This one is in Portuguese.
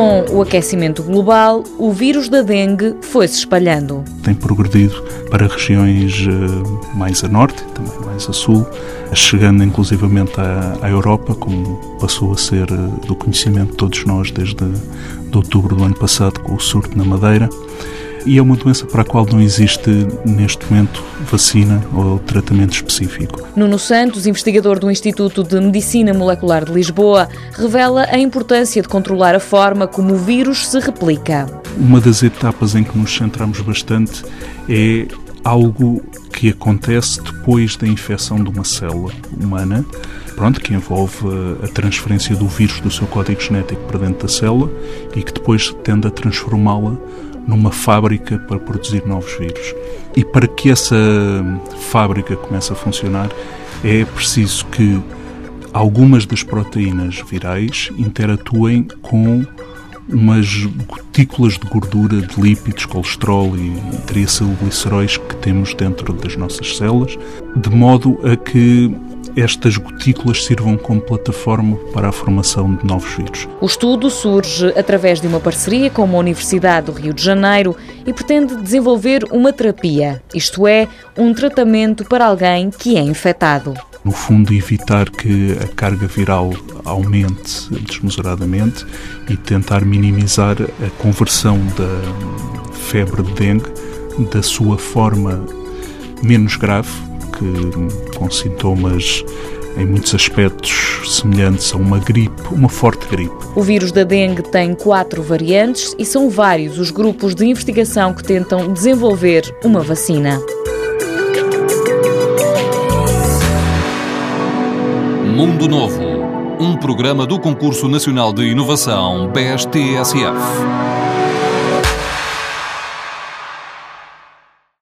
Com o aquecimento global, o vírus da dengue foi se espalhando. Tem progredido para regiões eh, mais a norte, também mais a sul, chegando inclusivamente à, Europa, como passou a ser eh, do conhecimento de todos nós desde de outubro do ano passado com o surto na Madeira e é uma doença para a qual não existe neste momento vacina ou tratamento específico. Nuno Santos, investigador do Instituto de Medicina Molecular de Lisboa, revela a importância de controlar a forma como o vírus se replica. Uma das etapas em que nos centramos bastante é algo que acontece depois da infecção de uma célula humana, pronto, que envolve a transferência do vírus do seu código genético para dentro da célula e que depois tende a transformá-la numa fábrica para produzir novos vírus. E para que essa fábrica comece a funcionar, é preciso que algumas das proteínas virais interatuem com umas gotículas de gordura, de lípidos, colesterol e triacilgliceróis que temos dentro das nossas células, de modo a que estas gotículas sirvam como plataforma para a formação de novos vírus. O estudo surge através de uma parceria com uma Universidade do Rio de Janeiro e pretende desenvolver uma terapia, isto é, um tratamento para alguém que é infectado. No fundo, evitar que a carga viral aumente desmesuradamente e tentar minimizar a conversão da febre de dengue da sua forma menos grave que com sintomas em muitos aspectos semelhantes a uma gripe, uma forte gripe. O vírus da dengue tem quatro variantes e são vários os grupos de investigação que tentam desenvolver uma vacina. Mundo Novo, um programa do Concurso Nacional de Inovação BSTSF.